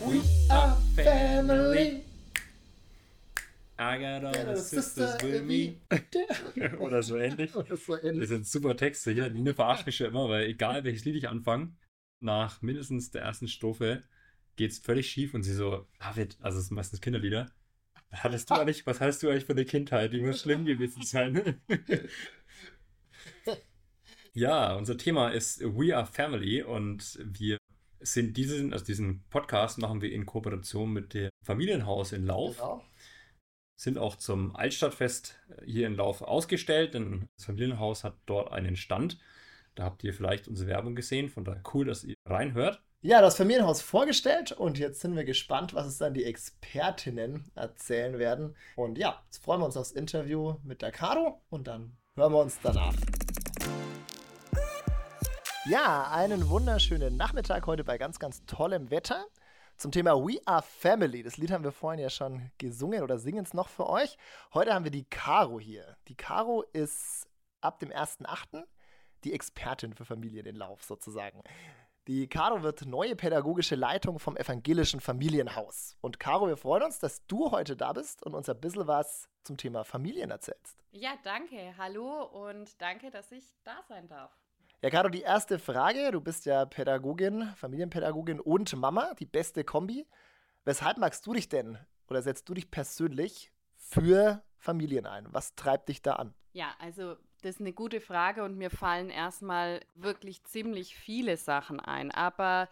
We are family. I got all the sisters with me. Oder so ähnlich. Oder so ähnlich. Das sind super Texte hier. Die verarscht mich schon immer, weil egal welches Lied ich anfange, nach mindestens der ersten Strophe geht es völlig schief und sie so, David, also es sind meistens Kinderlieder. Was hattest du eigentlich, was hattest du eigentlich für eine Kindheit? Die muss schlimm gewesen sein. ja, unser Thema ist We Are Family und wir sind diesen, also diesen Podcast machen wir in Kooperation mit dem Familienhaus in Lauf. Genau. Sind auch zum Altstadtfest hier in Lauf ausgestellt, denn das Familienhaus hat dort einen Stand. Da habt ihr vielleicht unsere Werbung gesehen, von daher cool, dass ihr reinhört. Ja, das Familienhaus vorgestellt und jetzt sind wir gespannt, was es dann die Expertinnen erzählen werden. Und ja, jetzt freuen wir uns aufs Interview mit der Caro und dann hören wir uns danach. Ja, einen wunderschönen Nachmittag heute bei ganz, ganz tollem Wetter. Zum Thema We Are Family. Das Lied haben wir vorhin ja schon gesungen oder singen es noch für euch. Heute haben wir die Caro hier. Die Caro ist ab dem 1.8. die Expertin für Familienlauf sozusagen. Die Caro wird neue pädagogische Leitung vom evangelischen Familienhaus. Und Caro, wir freuen uns, dass du heute da bist und uns ein bisschen was zum Thema Familien erzählst. Ja, danke. Hallo und danke, dass ich da sein darf. Ja, Caro, die erste Frage. Du bist ja Pädagogin, Familienpädagogin und Mama, die beste Kombi. Weshalb magst du dich denn oder setzt du dich persönlich für Familien ein? Was treibt dich da an? Ja, also das ist eine gute Frage und mir fallen erstmal wirklich ziemlich viele Sachen ein. Aber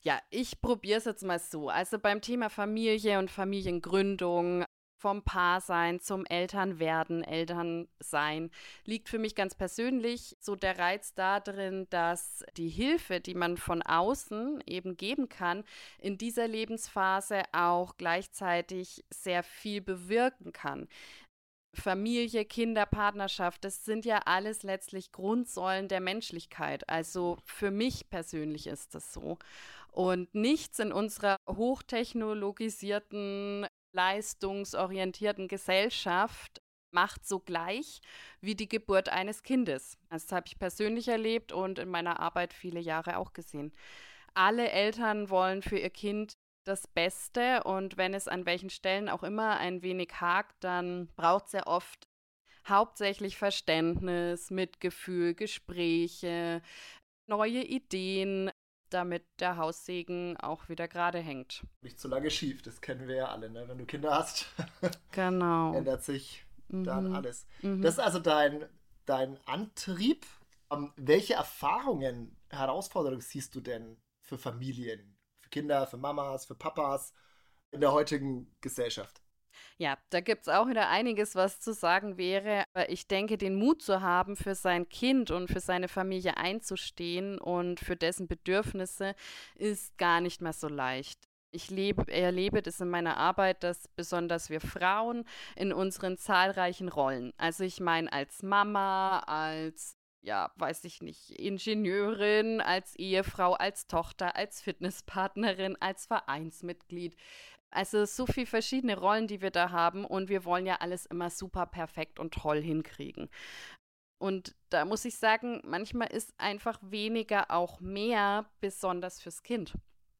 ja, ich probiere es jetzt mal so. Also beim Thema Familie und Familiengründung, vom Paarsein zum Elternwerden, Elternsein, liegt für mich ganz persönlich so der Reiz darin, dass die Hilfe, die man von außen eben geben kann, in dieser Lebensphase auch gleichzeitig sehr viel bewirken kann. Familie, Kinder, Partnerschaft, das sind ja alles letztlich Grundsäulen der Menschlichkeit. Also für mich persönlich ist das so. Und nichts in unserer hochtechnologisierten, leistungsorientierten Gesellschaft macht so gleich wie die Geburt eines Kindes. Das habe ich persönlich erlebt und in meiner Arbeit viele Jahre auch gesehen. Alle Eltern wollen für ihr Kind das Beste und wenn es an welchen Stellen auch immer ein wenig hakt, dann braucht es ja oft hauptsächlich Verständnis, Mitgefühl, Gespräche, neue Ideen, damit der Haussegen auch wieder gerade hängt. Nicht zu lange schief, das kennen wir ja alle, ne? Wenn du Kinder hast, Genau. ändert sich dann Mhm. alles. Mhm. Das ist also dein, dein Antrieb. Ähm, welche Erfahrungen, Herausforderungen siehst du denn für Familien, für Kinder, für Mamas, für Papas in der heutigen Gesellschaft? Ja, da gibt es auch wieder einiges, was zu sagen wäre. Aber ich denke, den Mut zu haben, für sein Kind und für seine Familie einzustehen und für dessen Bedürfnisse, ist gar nicht mehr so leicht. Ich lebe, erlebe das in meiner Arbeit, dass besonders wir Frauen in unseren zahlreichen Rollen, also ich meine als Mama, als ja, weiß ich nicht, Ingenieurin, als Ehefrau, als Tochter, als Fitnesspartnerin, als Vereinsmitglied. Also so viele verschiedene Rollen, die wir da haben und wir wollen ja alles immer super perfekt und toll hinkriegen. Und da muss ich sagen, manchmal ist einfach weniger auch mehr, besonders fürs Kind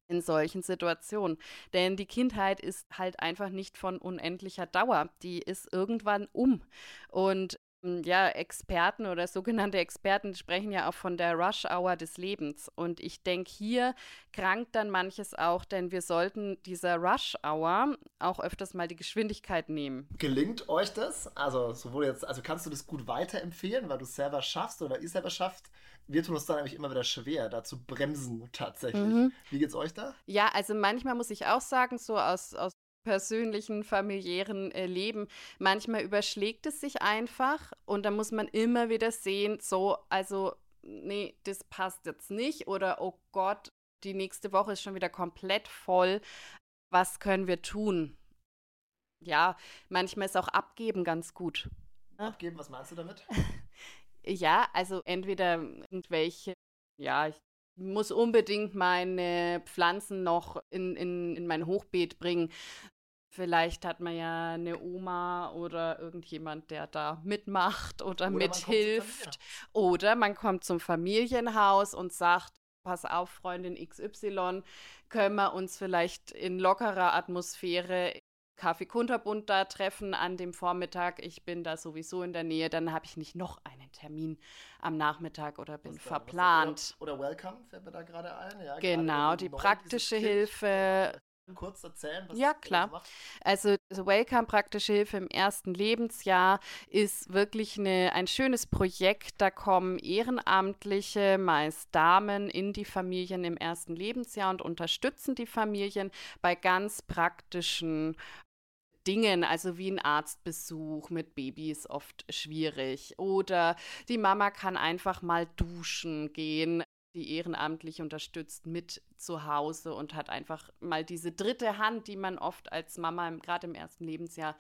in solchen Situationen. Denn die Kindheit ist halt einfach nicht von unendlicher Dauer. Die ist irgendwann um. Und ja, Experten oder sogenannte Experten sprechen ja auch von der Rush-Hour des Lebens. Und ich denke, hier krankt dann manches auch, denn wir sollten dieser Rush-Hour auch öfters mal die Geschwindigkeit nehmen. Gelingt euch das? Also, sowohl jetzt, also kannst du das gut weiterempfehlen, weil du es selber schaffst oder ihr selber schafft? Wir tun uns dann nämlich immer wieder schwer, da zu bremsen tatsächlich. Mhm. Wie geht's euch da? Ja, also manchmal muss ich auch sagen, so aus, aus persönlichen, familiären äh, Leben, manchmal überschlägt es sich einfach und da muss man immer wieder sehen, so, also, nee, das passt jetzt nicht oder oh Gott, die nächste Woche ist schon wieder komplett voll. Was können wir tun? Ja, manchmal ist auch Abgeben ganz gut. Abgeben, was meinst du damit? Ja, also entweder irgendwelche, ja, ich muss unbedingt meine Pflanzen noch in, in, in mein Hochbeet bringen. Vielleicht hat man ja eine Oma oder irgendjemand, der da mitmacht oder, Oder man mithilft. Oder man kommt zum Familienhaus und sagt, pass auf, Freundin XY, können wir uns vielleicht in lockerer Atmosphäre Kaffee Kunterbund da treffen an dem Vormittag. Ich bin da sowieso in der Nähe, dann habe ich nicht noch einen Termin am Nachmittag oder bin was verplant. Oder, oder, Welcome fällt mir da gerade ein. Ja, genau, die praktische Hilfe. Genau kurz erzählen? Was ja, klar. Also, also Welcome Praktische Hilfe im ersten Lebensjahr ist wirklich eine, ein schönes Projekt. Da kommen Ehrenamtliche, meist Damen, in die Familien im ersten Lebensjahr und unterstützen die Familien bei ganz praktischen Dingen, also wie ein Arztbesuch mit Babys oft schwierig. Oder die Mama kann einfach mal duschen gehen die ehrenamtlich unterstützt, mit zu Hause und hat einfach mal diese dritte Hand, die man oft als Mama gerade im ersten Lebensjahr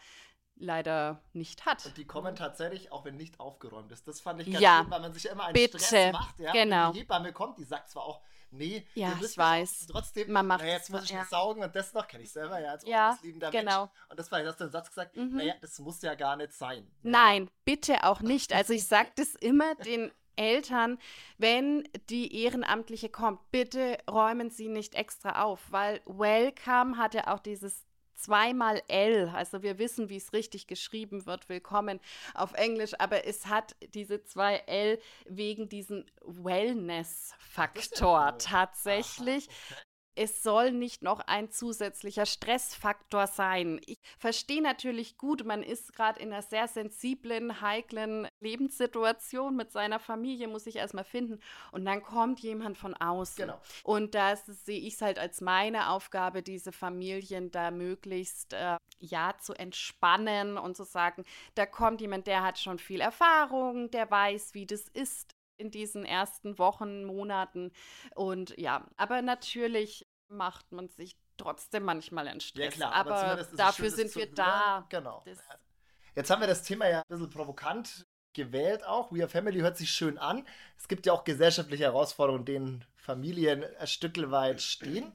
leider nicht hat. Und die kommen tatsächlich, auch wenn nicht aufgeräumt ist. Das fand ich ganz ja, schön, weil man sich ja immer einen bitte. Stress macht. Ja? Genau. Und die Hebamme kommt, die sagt zwar auch, nee, ja, ich weiß. Trotzdem, man macht naja, jetzt muss ich ja. saugen und das noch, kenne ich selber ja als ja, liebender genau. Mensch. Und das war, hast du den Satz gesagt, mhm. naja, das muss ja gar nicht sein. Nein, bitte auch nicht. Also ich sage das immer den Eltern, wenn die Ehrenamtliche kommt, bitte räumen Sie nicht extra auf, weil Welcome hat ja auch dieses zweimal L, also wir wissen, wie es richtig geschrieben wird, willkommen auf Englisch, aber es hat diese zwei L wegen diesem Wellness-Faktor tatsächlich. Aha, okay es soll nicht noch ein zusätzlicher Stressfaktor sein. Ich verstehe natürlich gut, man ist gerade in einer sehr sensiblen, heiklen Lebenssituation mit seiner Familie, muss ich erstmal finden. Und dann kommt jemand von außen. Genau. Und das sehe ich es halt als meine Aufgabe, diese Familien da möglichst äh, ja zu entspannen und zu sagen, da kommt jemand, der hat schon viel Erfahrung, der weiß, wie das ist, in diesen ersten Wochen, Monaten. Und ja, aber natürlich macht man sich trotzdem manchmal einen Stress. Ja, klar, aber, aber dafür sind wir da. Genau. Das Jetzt haben wir das Thema ja ein bisschen provokant gewählt auch. We Are Family hört sich schön an. Es gibt ja auch gesellschaftliche Herausforderungen, denen Familien ein Stück weit stehen.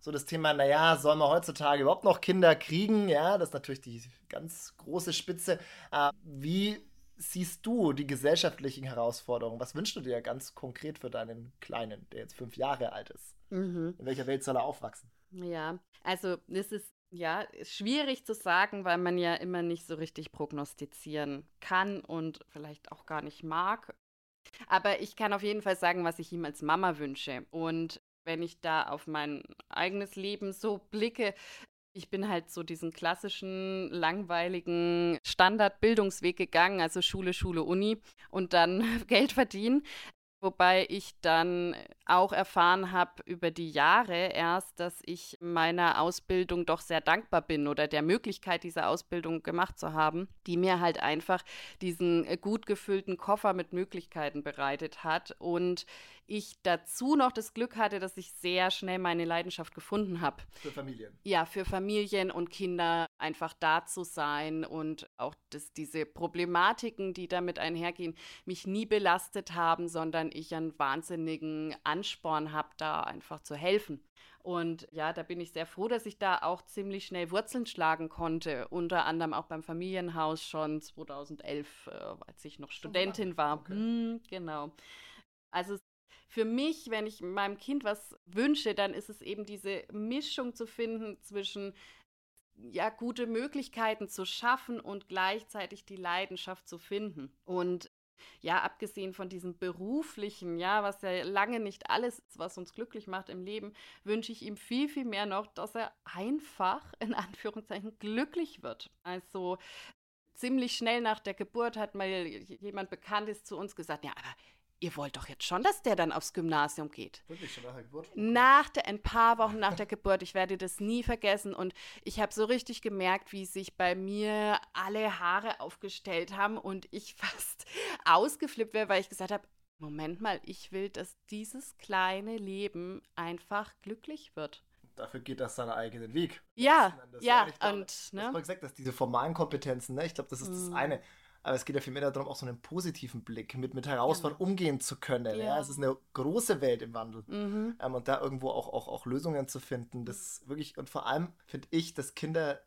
So das Thema, naja, soll man heutzutage überhaupt noch Kinder kriegen? Ja, das ist natürlich die ganz große Spitze. Äh, wie siehst du die gesellschaftlichen Herausforderungen? Was wünschst du dir ganz konkret für deinen Kleinen, der jetzt fünf Jahre alt ist? Mhm. In welcher Welt soll er aufwachsen? Ja, also es ist ja schwierig zu sagen, weil man ja immer nicht so richtig prognostizieren kann und vielleicht auch gar nicht mag. Aber ich kann auf jeden Fall sagen, was ich ihm als Mama wünsche. Und wenn ich da auf mein eigenes Leben so blicke, ich bin halt so diesen klassischen, langweiligen Standardbildungsweg gegangen, also Schule, Schule, Uni und dann Geld verdienen. Wobei ich dann auch erfahren habe über die Jahre erst, dass ich meiner Ausbildung doch sehr dankbar bin oder der Möglichkeit dieser Ausbildung gemacht zu haben, die mir halt einfach diesen gut gefüllten Koffer mit Möglichkeiten bereitet hat und ich dazu noch das Glück hatte, dass ich sehr schnell meine Leidenschaft gefunden habe. Für Familien. Ja, für Familien und Kinder einfach da zu sein und auch, dass diese Problematiken, die damit einhergehen, mich nie belastet haben, sondern ich einen wahnsinnigen Ansporn habe, da einfach zu helfen. Und ja, da bin ich sehr froh, dass ich da auch ziemlich schnell Wurzeln schlagen konnte. Unter anderem auch beim Familienhaus schon 2011, äh, als ich noch Studentin war. Okay. Hm, genau. Also für mich, wenn ich meinem Kind was wünsche, dann ist es eben diese Mischung zu finden zwischen ja, gute Möglichkeiten zu schaffen und gleichzeitig die Leidenschaft zu finden. Und ja, abgesehen von diesem beruflichen, ja, was ja lange nicht alles ist, was uns glücklich macht im Leben, wünsche ich ihm viel, viel mehr noch, dass er einfach in Anführungszeichen glücklich wird. Also ziemlich schnell nach der Geburt hat mal jemand Bekanntes zu uns gesagt, ja, aber ihr wollt doch jetzt schon, dass der dann aufs Gymnasium geht. Wirklich schon nach der Geburt? Nach der, ein paar Wochen nach der Geburt. Ich werde das nie vergessen. Und ich habe so richtig gemerkt, wie sich bei mir alle Haare aufgestellt haben und ich fast ausgeflippt wäre, weil ich gesagt habe, Moment mal, ich will, dass dieses kleine Leben einfach glücklich wird. Dafür geht das seinen eigenen Weg. Ja, ja, und ne? Hast mal gesagt, dass diese formalen Kompetenzen, ne? ich glaube, das ist das mhm. eine aber es geht ja viel mehr darum, auch so einen positiven Blick mit, mit Herausforderungen genau. umgehen zu können. Ja. ja. Es ist eine große Welt im Wandel. Mhm. Ähm, und da irgendwo auch, auch, auch Lösungen zu finden, das wirklich, und vor allem finde ich, dass Kinder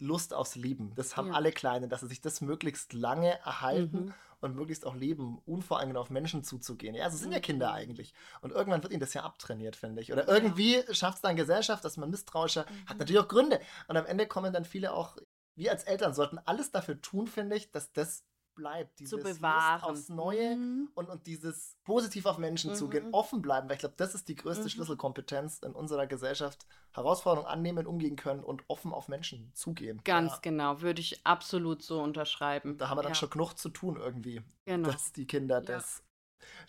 Lust aufs Leben. Das haben Ja. alle Kleinen, dass sie sich das möglichst lange erhalten Mhm. und möglichst auch leben, unvoreingenommen auf Menschen zuzugehen. Ja, so sind ja Mhm. Kinder eigentlich. Und irgendwann wird ihnen das ja abtrainiert, finde ich. Oder irgendwie schafft es dann Gesellschaft, dass man misstrauischer hat Mhm. natürlich auch Gründe. Und am Ende kommen dann viele auch, wir als Eltern sollten alles dafür tun, finde ich, dass das bleibt. Zu Dieses Lust bewahren. aufs Neue Mhm. und, und dieses positiv auf Menschen Mhm. zugehen, offen bleiben, weil ich glaube, das ist die größte Mhm. Schlüsselkompetenz in unserer Gesellschaft. Herausforderungen annehmen, umgehen können und offen auf Menschen zugehen. Ganz Ja. genau, würde ich absolut so unterschreiben. Da haben wir dann ja, schon genug zu tun irgendwie, Genau. dass die Kinder das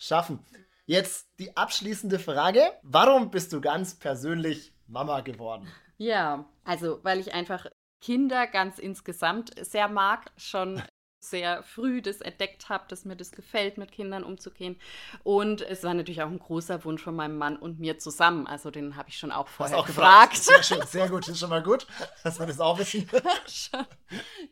schaffen. Jetzt die abschließende Frage. Warum bist du ganz persönlich Mama geworden? Ja, also weil ich einfach Kinder ganz insgesamt sehr mag, schon sehr früh das entdeckt habe, dass mir das gefällt, mit Kindern umzugehen. Und es war natürlich auch ein großer Wunsch von meinem Mann und mir zusammen. Also den habe ich schon auch vorher auch gefragt. gefragt. Sehr schön, sehr gut. Das ist schon mal gut, dass wir das auch wissen.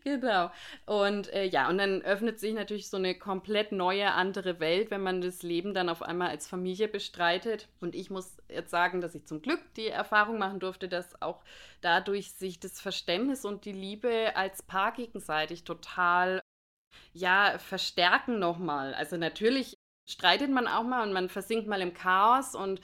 Genau. Und äh, ja, und dann öffnet sich natürlich so eine komplett neue, andere Welt, wenn man das Leben dann auf einmal als Familie bestreitet. Und ich muss jetzt sagen, dass ich zum Glück die Erfahrung machen durfte, dass auch dadurch sich das Verständnis und die Liebe als Paar gegenseitig total, ja, verstärken nochmal. Also natürlich streitet man auch mal und man versinkt mal im Chaos und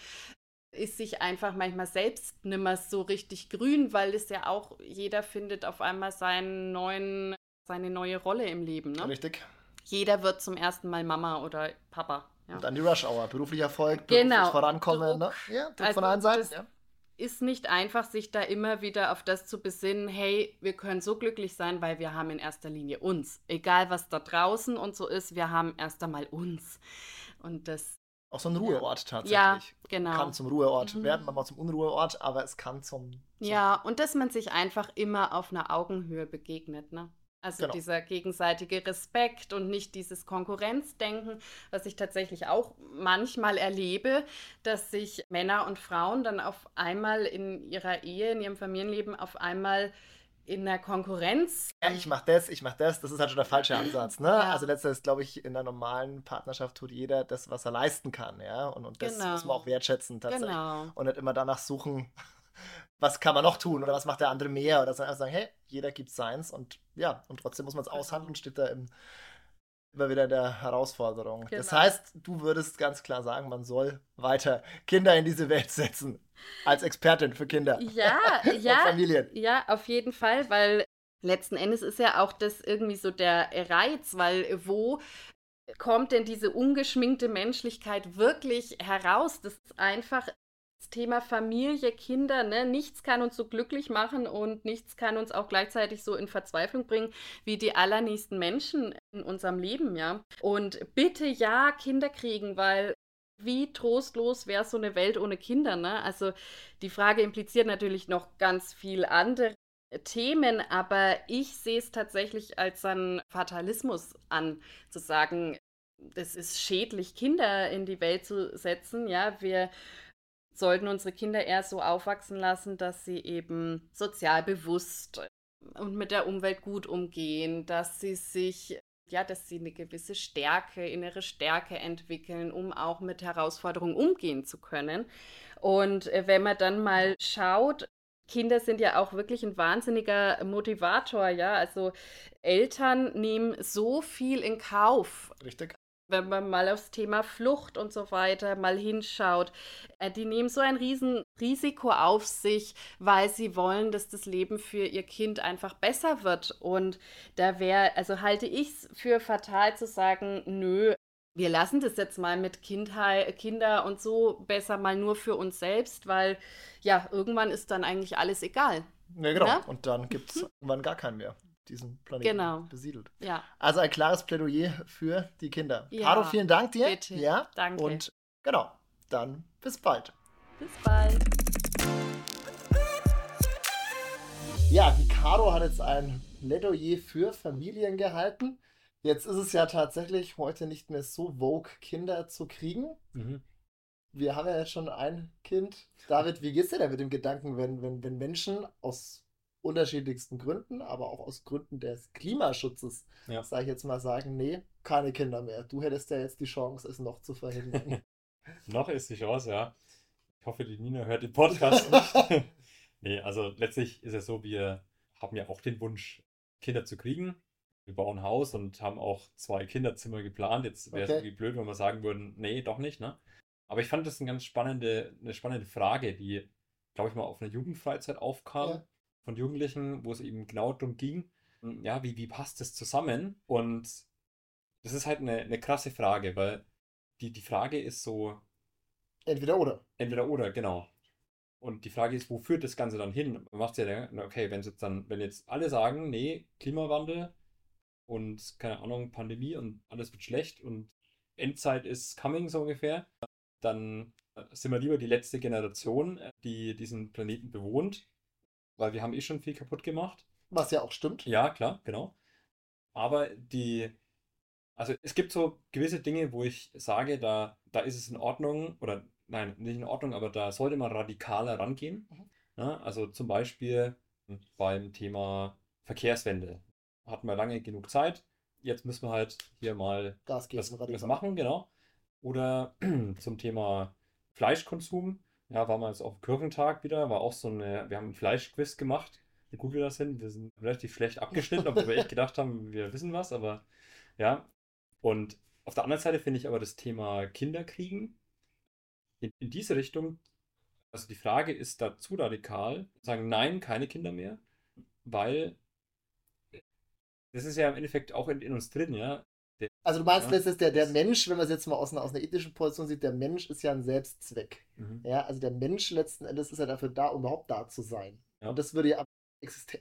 ist sich einfach manchmal selbst nimmer so richtig grün, weil es ja auch jeder findet auf einmal seinen neuen, seine neue Rolle im Leben. Ne? Richtig. Jeder wird zum ersten Mal Mama oder Papa. Ja. Und dann die Rush Hour. Beruflicher Erfolg, beruflich Genau. vorankommen. Ne? Ja, Druck Also von allen Seiten. das- Ja. Ist nicht einfach, sich da immer wieder auf das zu besinnen, hey, wir können so glücklich sein, weil wir haben in erster Linie uns. Egal was da draußen und so ist, wir haben erst einmal uns. Und das, Auch so ein Ruheort tatsächlich. ja, genau. Kann zum Ruheort Mhm. werden, manchmal zum Unruheort, aber es kann zum. zum Ja, und dass man sich einfach immer auf einer Augenhöhe begegnet, ne? Also Genau. dieser gegenseitige Respekt und nicht dieses Konkurrenzdenken, was ich tatsächlich auch manchmal erlebe, dass sich Männer und Frauen dann auf einmal in ihrer Ehe, in ihrem Familienleben auf einmal in der Konkurrenz. Ja, ich mach das, ich mach das, das ist halt schon der falsche Ansatz, ne? Ja. Also letztendlich glaube ich, in einer normalen Partnerschaft tut jeder das, was er leisten kann, ja. Und, und das Genau. muss man auch wertschätzen tatsächlich. Genau. Und nicht immer danach suchen, was kann man noch tun oder was macht der andere mehr oder sondern einfach sagen, hey, jeder gibt seins und ja, und trotzdem muss man es Genau. aushandeln, steht da im, immer wieder in der Herausforderung. Das Genau. heißt, du würdest ganz klar sagen, man soll weiter Kinder in diese Welt setzen. Als Expertin für Kinder Ja, und ja, Familien. Ja, auf jeden Fall, weil letzten Endes ist ja auch das irgendwie so der Reiz, weil wo kommt denn diese ungeschminkte Menschlichkeit wirklich heraus? Das ist einfach das Thema Familie, Kinder, ne? Nichts kann uns so glücklich machen und nichts kann uns auch gleichzeitig so in Verzweiflung bringen wie die allernächsten Menschen in unserem Leben, ja. Und bitte ja Kinder kriegen, weil wie trostlos wäre so eine Welt ohne Kinder, ne? Also die Frage impliziert natürlich noch ganz viel andere Themen, aber ich sehe es tatsächlich als einen Fatalismus an, zu sagen, es ist schädlich, Kinder in die Welt zu setzen. Ja, wir sollten unsere Kinder eher so aufwachsen lassen, dass sie eben sozial bewusst und mit der Umwelt gut umgehen, dass sie sich ja, dass sie eine gewisse Stärke, innere Stärke entwickeln, um auch mit Herausforderungen umgehen zu können. Und äh, wenn man dann mal schaut, Kinder sind ja auch wirklich ein wahnsinniger Motivator, ja. Also Eltern nehmen so viel in Kauf, Richtig? Wenn man mal aufs Thema Flucht und so weiter mal hinschaut, äh, die nehmen so ein Riesenrisiko auf sich, weil sie wollen, dass das Leben für ihr Kind einfach besser wird. Und da wäre, also halte ich es für fatal zu sagen, nö, wir lassen das jetzt mal mit Kindheit, Kinder und so besser mal nur für uns selbst, weil ja, irgendwann ist dann eigentlich alles egal. Ja, genau. Ne? Und dann gibt es irgendwann gar keinen mehr, diesen Planeten Genau. besiedelt. Ja, Also ein klares Plädoyer für die Kinder. Ja, Caro, vielen Dank dir. bitte. Ja, danke. und genau, dann bis bald. bis bald. Ja, die Caro hat jetzt ein Plädoyer für Familien gehalten. Jetzt ist es ja tatsächlich heute nicht mehr so vogue, Kinder zu kriegen. Mhm. Wir haben ja jetzt schon ein Kind. David, wie geht's dir denn mit dem Gedanken, wenn, wenn, wenn Menschen aus unterschiedlichsten Gründen, aber auch aus Gründen des Klimaschutzes, Ja. sage ich jetzt mal, sagen, nee, keine Kinder mehr. Du hättest ja jetzt die Chance, es noch zu verhindern. Noch ist die Chance, ja. Ich hoffe, die Nina hört den Podcast nicht. nee, also letztlich ist es so, wir haben ja auch den Wunsch, Kinder zu kriegen. Wir bauen ein Haus und haben auch zwei Kinderzimmer geplant. Jetzt wäre es Okay. irgendwie blöd, wenn wir sagen würden, nee, doch nicht, ne? Aber ich fand das eine ganz spannende, eine spannende Frage, die, glaube ich, mal auf einer Jugendfreizeit aufkam Ja. Von Jugendlichen, wo es eben genau darum ging, ja, wie, wie passt das zusammen? Und das ist halt eine, eine krasse Frage, weil die, die Frage ist so, Entweder oder. entweder oder, genau. Und die Frage ist, wo führt das Ganze dann hin? Man macht ja, dann, okay, wenn jetzt dann, wenn jetzt alle sagen, nee, Klimawandel und keine Ahnung, Pandemie und alles wird schlecht und Endzeit ist coming so ungefähr, dann sind wir lieber die letzte Generation, die diesen Planeten bewohnt, weil wir haben eh schon viel kaputt gemacht. Was ja auch stimmt. Ja, klar, genau. Aber die, also es gibt so gewisse Dinge, wo ich sage, da, da ist es in Ordnung, oder nein, nicht in Ordnung, aber da sollte man radikaler rangehen. Mhm. Ja, also zum Beispiel beim Thema Verkehrswende. Hatten wir lange genug Zeit. Jetzt müssen wir halt hier mal Gas geben. das, das machen, genau. Oder zum Thema Fleischkonsum. Ja, waren wir jetzt auf dem Kirchentag wieder, war auch so eine, wir haben einen Fleischquiz gemacht. Wie gut wir das sind, wir sind relativ schlecht abgeschnitten, obwohl wir echt gedacht haben, wir wissen was, aber ja. Und auf der anderen Seite finde ich aber das Thema Kinderkriegen in, in diese Richtung, also die Frage ist da zu radikal, sagen nein, keine Kinder mehr, weil das ist ja im Endeffekt auch in, in uns drin, ja. Also du meinst Ja. letztens, der, der Mensch, wenn man es jetzt mal aus einer, aus einer ethischen Position sieht, der Mensch ist ja ein Selbstzweck. Mhm. Ja, also der Mensch letzten Endes ist ja dafür da, um überhaupt da zu sein. Ja. Und das würde ja an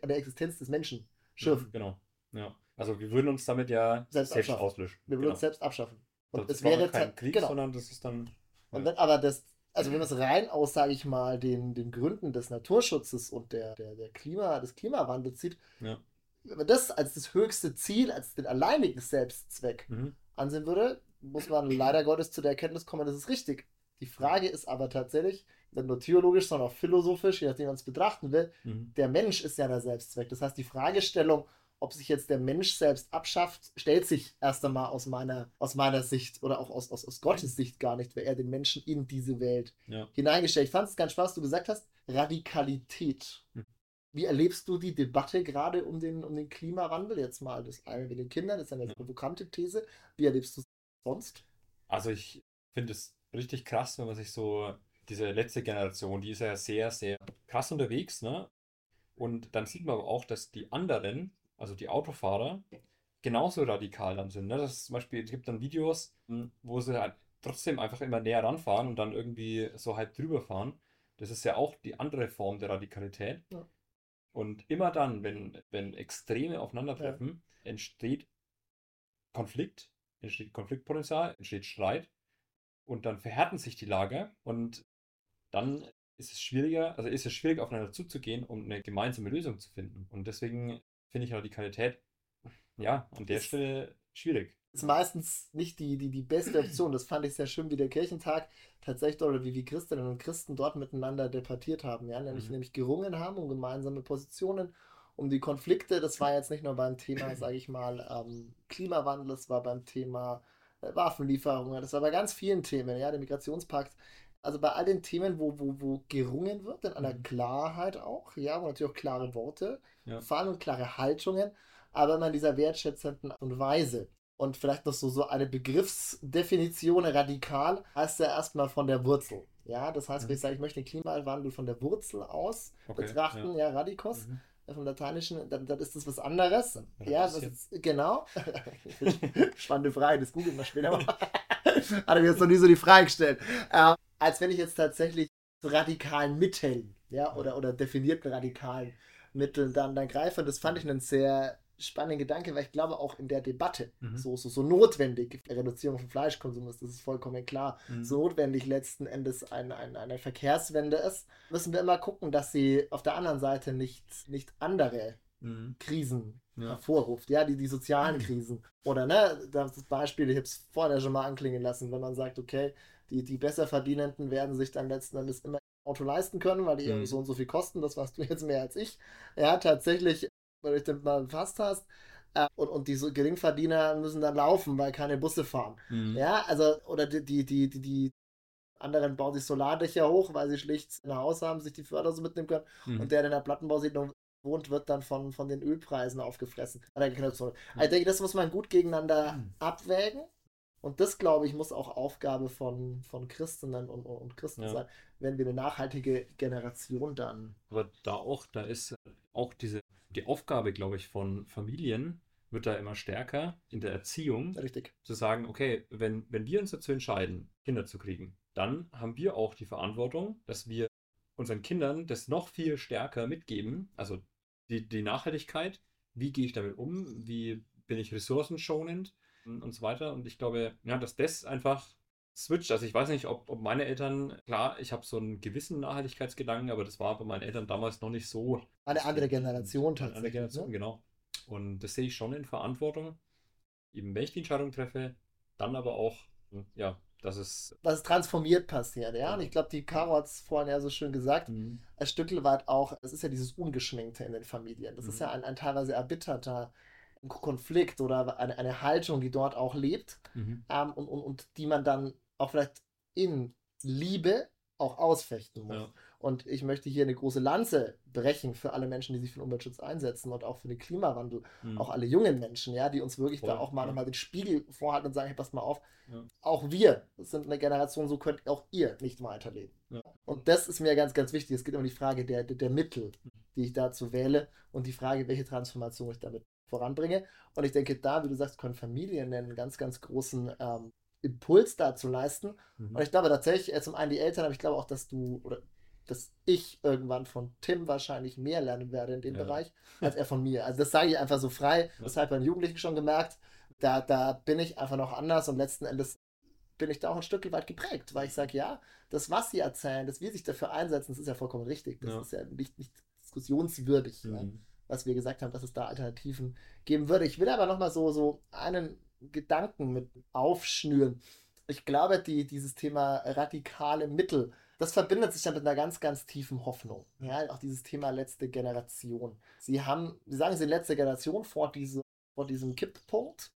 der Existenz des Menschen schürfen. Genau. Ja. Also wir würden uns damit ja Selbst selbst, auslöschen. Wir würden genau. uns selbst abschaffen. Und das es wäre kein Krieg, genau. sondern das ist dann. Und ja. wenn aber das, also wenn man es rein aus, sage ich mal, den, den Gründen des Naturschutzes und der, der, der Klima, des Klimawandels sieht, Ja. Wenn man das als das höchste Ziel, als den alleinigen Selbstzweck Mhm. ansehen würde, muss man leider Gottes zu der Erkenntnis kommen, das ist richtig. Die Frage ist aber tatsächlich, nicht nur theologisch, sondern auch philosophisch, je nachdem man es betrachten will, Mhm. der Mensch ist ja der Selbstzweck. Das heißt, die Fragestellung, ob sich jetzt der Mensch selbst abschafft, stellt sich erst einmal aus meiner, aus meiner Sicht oder auch aus, aus, aus Gottes Sicht gar nicht, weil er den Menschen in diese Welt Ja. hineingestellt. Ich fand es ganz spannend, was du gesagt hast, Radikalität. Mhm. Wie erlebst du die Debatte gerade um den, um den Klimawandel? Jetzt mal das eine mit den Kindern, das ist eine provokante These. Wie erlebst du es sonst? Also ich finde es richtig krass, wenn man sich so, diese letzte Generation, die ist ja sehr, sehr krass unterwegs, ne? Und dann sieht man aber auch, dass die anderen, also die Autofahrer, genauso radikal dann sind. Ne? Das ist zum Beispiel, es gibt dann Videos, m, wo sie halt trotzdem einfach immer näher ranfahren und dann irgendwie so halb drüber fahren. Das ist ja auch die andere Form der Radikalität. Ja. Und immer dann, wenn, wenn Extreme aufeinandertreffen, entsteht Konflikt, entsteht Konfliktpotenzial, entsteht Streit und dann verhärten sich die Lager und dann ist es schwieriger, also ist es schwierig aufeinander zuzugehen, um eine gemeinsame Lösung zu finden. Und deswegen finde ich Radikalität, ja, an der Ist- Stelle schwierig. Ist meistens nicht die, die, die beste Option. Das fand ich sehr schön, wie der Kirchentag tatsächlich oder wie, wie Christinnen und Christen dort miteinander debattiert haben, ja, nämlich, Mhm. nämlich gerungen haben um gemeinsame Positionen, um die Konflikte. Das war jetzt nicht nur beim Thema, sage ich mal, ähm, Klimawandel, das war beim Thema äh, Waffenlieferungen, das war bei ganz vielen Themen, ja, der Migrationspakt. Also bei all den Themen, wo, wo, wo gerungen wird, in einer Mhm. Klarheit auch, ja, wo natürlich auch klare Worte Ja. fallen und klare Haltungen, aber immer in dieser wertschätzenden Art und Weise. Und vielleicht noch so, so eine Begriffsdefinition radikal heißt ja erstmal von der Wurzel. Ja, das heißt, wenn Mhm. ich sage, ich möchte den Klimawandel von der Wurzel aus Okay, betrachten, ja, radikos, Mhm. äh, vom Lateinischen, dann, dann ist das was anderes. Ja, Ja, das ist, genau. Spannende Frage, das googeln wir später mal. Hat er mir jetzt noch nie so die Frage gestellt. Ähm, als wenn ich jetzt tatsächlich zu radikalen Mitteln, ja, oder, oder definierten radikalen Mitteln dann, dann greife. Und das fand ich einen sehr spannenden Gedanke, weil ich glaube, auch in der Debatte Mhm. so, so, so notwendig, Reduzierung von Fleischkonsum ist, das ist vollkommen klar, Mhm. so notwendig letzten Endes ein, ein, eine Verkehrswende ist, müssen wir immer gucken, dass sie auf der anderen Seite nicht, nicht andere Mhm. Krisen Ja. hervorruft, ja, die, die sozialen Krisen. Oder, ne, das Beispiel, ich habe es vorher schon mal anklingen lassen, wenn man sagt, okay, die, die Besserverdienenden werden sich dann letzten Endes immer ein Auto leisten können, weil die Mhm. so und so viel kosten, das weißt du jetzt mehr als ich. Ja, tatsächlich, wenn du dich damit mal befasst hast, äh, und, und die so Geringverdiener müssen dann laufen, weil keine Busse fahren. Mhm. Ja, also, oder die, die, die, die, anderen bauen sich Solardächer hoch, weil sie schlicht ein Haus haben, sich die Förder so mitnehmen können. Mhm. Und der, der in der Plattenbausiedlung wohnt, wird dann von, von den Ölpreisen aufgefressen. Also ich denke, das muss man gut gegeneinander hm. abwägen. Und das, glaube ich, muss auch Aufgabe von, von Christinnen und, und Christen ja. sein, wenn wir eine nachhaltige Generation dann. Aber da auch, da ist auch diese, die Aufgabe, glaube ich, von Familien wird da immer stärker in der Erziehung. Richtig. Zu sagen, okay, wenn, wenn wir uns dazu entscheiden, Kinder zu kriegen, dann haben wir auch die Verantwortung, dass wir unseren Kindern das noch viel stärker mitgeben. Also die, die Nachhaltigkeit, wie gehe ich damit um, wie bin ich ressourcenschonend und so weiter. Und ich glaube, ja, dass das einfach switcht. Also ich weiß nicht, ob, ob meine Eltern, klar, ich habe so einen gewissen Nachhaltigkeitsgedanken, aber das war bei meinen Eltern damals noch nicht so. Eine andere Generation tatsächlich. Eine andere Generation, ne? genau. Und das sehe ich schon in Verantwortung. Eben, wenn ich die Entscheidung treffe, dann aber auch, ja, dass es. Dass es transformiert passiert, ja. Und ich glaube, die Caro hat es vorhin ja so schön gesagt. Mhm. Ein Stück weit auch, es ist ja dieses Ungeschminkte in den Familien. Das mhm. ist ja ein, ein teilweise erbitterter Konflikt oder eine, eine Haltung, die dort auch lebt mhm. ähm, und, und, und die man dann auch vielleicht in Liebe auch ausfechten muss. Ja. Und ich möchte hier eine große Lanze brechen für alle Menschen, die sich für den Umweltschutz einsetzen und auch für den Klimawandel. Mhm. Auch alle jungen Menschen, ja, die uns wirklich Voll, da auch mal ja. nochmal den Spiegel vorhalten und sagen, hey, passt mal auf, ja. auch wir sind eine Generation, so könnt auch ihr nicht weiterleben. Ja. Und das ist mir ganz, ganz wichtig. Es geht um die Frage der, der, der Mittel, die ich dazu wähle und die Frage, welche Transformation ich damit voranbringe. Und ich denke, da, wie du sagst, können Familien einen ganz, ganz großen ähm, Impuls dazu leisten. Mhm. Und ich glaube tatsächlich, äh, zum einen die Eltern, aber ich glaube auch, dass du oder dass ich irgendwann von Tim wahrscheinlich mehr lernen werde in dem ja. Bereich, als er von mir. Also das sage ich einfach so frei. Ja. Das habe ich bei den Jugendlichen schon gemerkt. Da, da bin ich einfach noch anders und letzten Endes bin ich da auch ein Stück weit geprägt, weil ich sage, ja, das, was sie erzählen, dass wir sich dafür einsetzen, das ist ja vollkommen richtig. Das ja. ist ja nicht, nicht diskussionswürdig. Mhm. Ne? was wir gesagt haben, dass es da Alternativen geben würde. Ich will aber nochmal so, so einen Gedanken mit aufschnüren. Ich glaube, die, dieses Thema radikale Mittel, das verbindet sich dann mit einer ganz, ganz tiefen Hoffnung. Ja, auch dieses Thema letzte Generation. Sie haben, Sie sagen, Sie sind letzte Generation vor, diese, vor diesem Kipppunkt.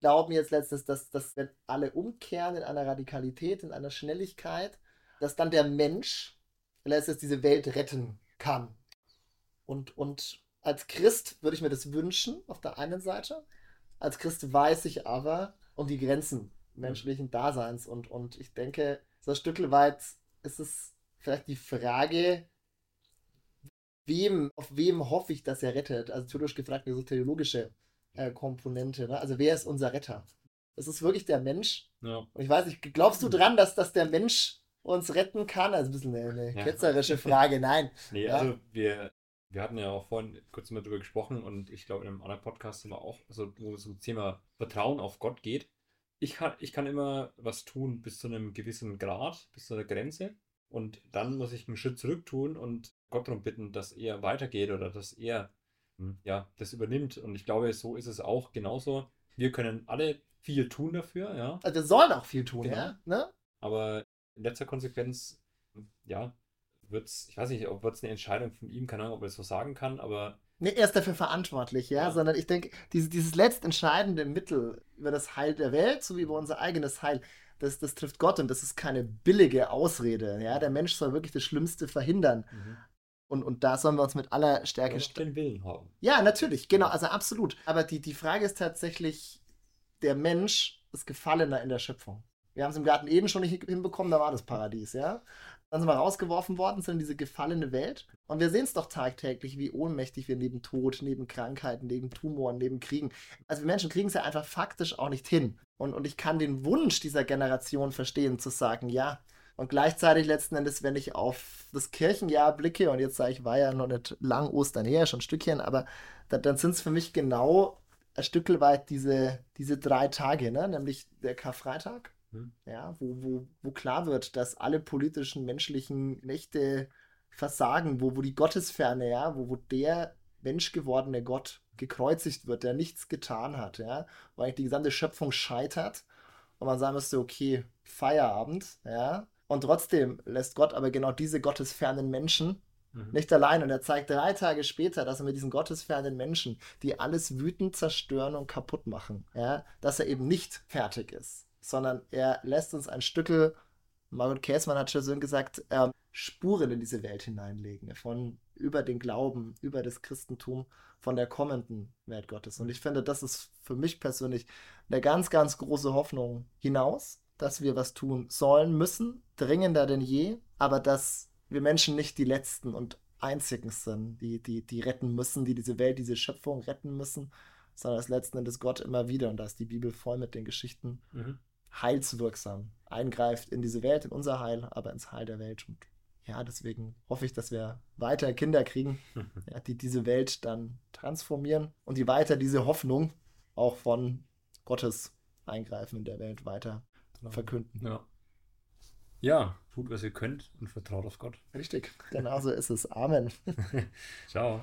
Glauben jetzt letztens, dass, dass wenn alle umkehren in einer Radikalität, in einer Schnelligkeit, dass dann der Mensch letztens diese Welt retten kann. Und, und als Christ würde ich mir das wünschen, auf der einen Seite. Als Christ weiß ich aber um die Grenzen menschlichen Daseins. Und, und ich denke, so ein Stück weit ist es vielleicht die Frage, wem, auf wem hoffe ich, dass er rettet? Also theologisch gefragt, eine so theologische äh, Komponente. Ne? Also wer ist unser Retter? Das ist wirklich der Mensch. Ja. Und ich weiß nicht, glaubst du dran, dass, dass der Mensch uns retten kann? Also ein bisschen eine, eine ja. ketzerische Frage. Nein. Nee, ja? also wir, wir hatten ja auch vorhin kurz mal drüber gesprochen und ich glaube in einem anderen Podcast haben wir auch, also wo es um das Thema Vertrauen auf Gott geht. Ich kann, ich kann immer was tun bis zu einem gewissen Grad, bis zu einer Grenze. Und dann muss ich einen Schritt zurück tun und Gott darum bitten, dass er weitergeht oder dass er hm, ja, das übernimmt. Und ich glaube, so ist es auch genauso. Wir können alle viel tun dafür, ja. Also wir sollen auch viel tun, genau. ja. Ne? Aber in letzter Konsequenz, ja, wird es, ich weiß nicht, ob es eine Entscheidung von ihm, keine Ahnung, ob er das so sagen kann, aber. Nee, er ist dafür verantwortlich, ja, ja. sondern ich denke, diese, dieses letztentscheidende Mittel über das Heil der Welt, sowie über unser eigenes Heil, das, das trifft Gott und das ist keine billige Ausrede, ja. Der Mensch soll wirklich das Schlimmste verhindern. Mhm. Und, und da sollen wir uns mit aller Stärke. den Willen haben. Ja, natürlich, genau, also absolut. Aber die, die Frage ist tatsächlich, der Mensch ist Gefallener in der Schöpfung. Wir haben es im Garten Eden schon nicht hinbekommen, da war das Paradies, ja. Dann sind wir rausgeworfen worden, sind in diese gefallene Welt. Und wir sehen es doch tagtäglich, wie ohnmächtig wir neben Tod, neben Krankheiten, neben Tumoren, neben Kriegen. Also wir Menschen kriegen es ja einfach faktisch auch nicht hin. Und, und ich kann den Wunsch dieser Generation verstehen, zu sagen, ja. Und gleichzeitig letzten Endes, wenn ich auf das Kirchenjahr blicke, und jetzt sage ich, war ja noch nicht lang Ostern her, schon ein Stückchen, aber da, dann sind es für mich genau ein Stück weit diese, diese drei Tage, ne? nämlich der Karfreitag, hm. Ja, wo, wo, wo klar wird, dass alle politischen, menschlichen Mächte versagen, wo, wo die Gottesferne, ja, wo, wo der menschgewordene Gott gekreuzigt wird, der nichts getan hat, ja, wo eigentlich die gesamte Schöpfung scheitert und man sagen müsste, okay, Feierabend, ja, und trotzdem lässt Gott aber genau diese gottesfernen Menschen mhm. nicht allein. Und er zeigt drei Tage später, dass er mit diesen gottesfernen Menschen, die alles wütend zerstören und kaputt machen, ja, dass er eben nicht fertig ist sondern er lässt uns ein Stückel, Margot Käßmann hat schon gesagt, er Spuren in diese Welt hineinlegen, von über den Glauben, über das Christentum, von der kommenden Welt Gottes. Und ich finde, das ist für mich persönlich eine ganz, ganz große Hoffnung hinaus, dass wir was tun sollen, müssen, dringender denn je, aber dass wir Menschen nicht die Letzten und Einzigen sind, die, die, die retten müssen, die diese Welt, diese Schöpfung retten müssen, sondern dass letzten Endes Gott immer wieder, und da ist die Bibel voll mit den Geschichten, mhm. Heilswirksam eingreift in diese Welt, in unser Heil, aber ins Heil der Welt. Und ja, deswegen hoffe ich, dass wir weiter Kinder kriegen, ja, die diese Welt dann transformieren und die weiter diese Hoffnung auch von Gottes Eingreifen in der Welt weiter genau. verkünden. Ja. ja, tut, was ihr könnt und vertraut auf Gott. Richtig, genauso ist es. Amen. Ciao.